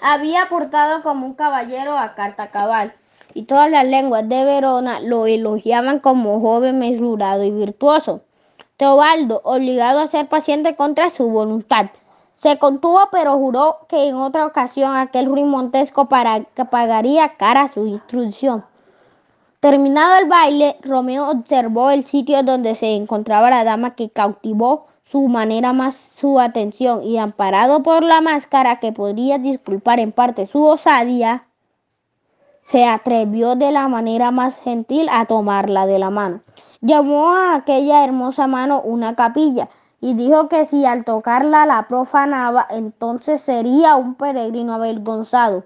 había portado como un caballero a carta cabal, y todas las lenguas de Verona lo elogiaban como joven mesurado y virtuoso. Teobaldo, obligado a ser paciente contra su voluntad, se contuvo pero juró que en otra ocasión aquel Ruy Montesco pagaría cara su instrucción. Terminado el baile, Romeo observó el sitio donde se encontraba la dama que cautivó su manera más su atención y amparado por la máscara que podría disculpar en parte su osadía, se atrevió de la manera más gentil a tomarla de la mano. Llamó a aquella hermosa mano una capilla y dijo que si al tocarla la profanaba, entonces sería un peregrino avergonzado,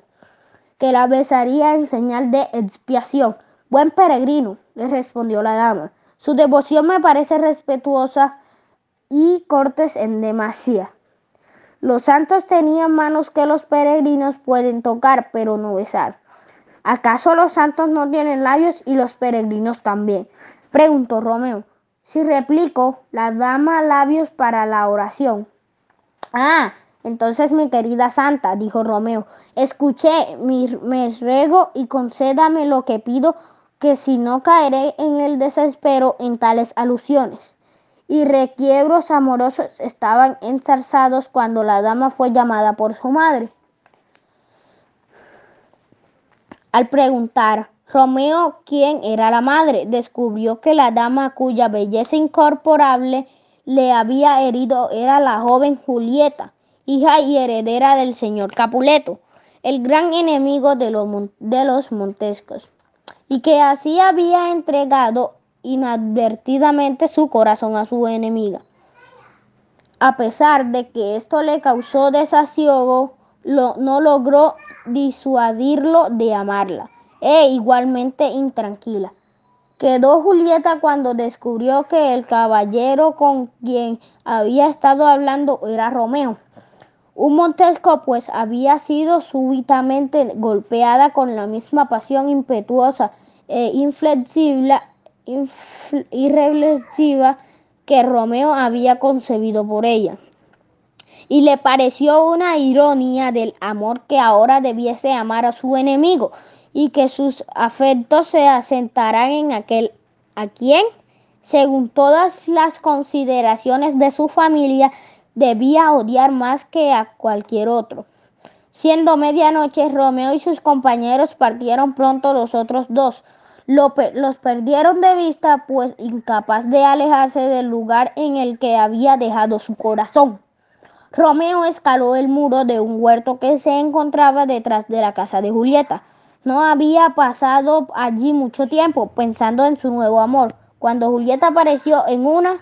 que la besaría en señal de expiación. Buen peregrino, le respondió la dama. Su devoción me parece respetuosa y cortes en demasía. Los santos tenían manos que los peregrinos pueden tocar, pero no besar. ¿Acaso los santos no tienen labios y los peregrinos también? Preguntó Romeo. Si replico, la dama labios para la oración. Ah, entonces mi querida santa, dijo Romeo, escuché, me rego y concédame lo que pido, que si no caeré en el desespero en tales alusiones y requiebros amorosos estaban enzarzados cuando la dama fue llamada por su madre. Al preguntar Romeo quién era la madre, descubrió que la dama cuya belleza incorporable le había herido era la joven Julieta, hija y heredera del señor Capuleto, el gran enemigo de los, de los Montescos, y que así había entregado inadvertidamente su corazón a su enemiga. A pesar de que esto le causó desasiego, no logró disuadirlo de amarla, e igualmente intranquila. Quedó Julieta cuando descubrió que el caballero con quien había estado hablando era Romeo. Un Montesco pues había sido súbitamente golpeada con la misma pasión impetuosa e inflexible irreflexiva que Romeo había concebido por ella. Y le pareció una ironía del amor que ahora debiese amar a su enemigo y que sus afectos se asentaran en aquel a quien, según todas las consideraciones de su familia, debía odiar más que a cualquier otro. Siendo medianoche, Romeo y sus compañeros partieron pronto los otros dos, los perdieron de vista, pues incapaz de alejarse del lugar en el que había dejado su corazón. Romeo escaló el muro de un huerto que se encontraba detrás de la casa de Julieta. No había pasado allí mucho tiempo pensando en su nuevo amor, cuando Julieta apareció en una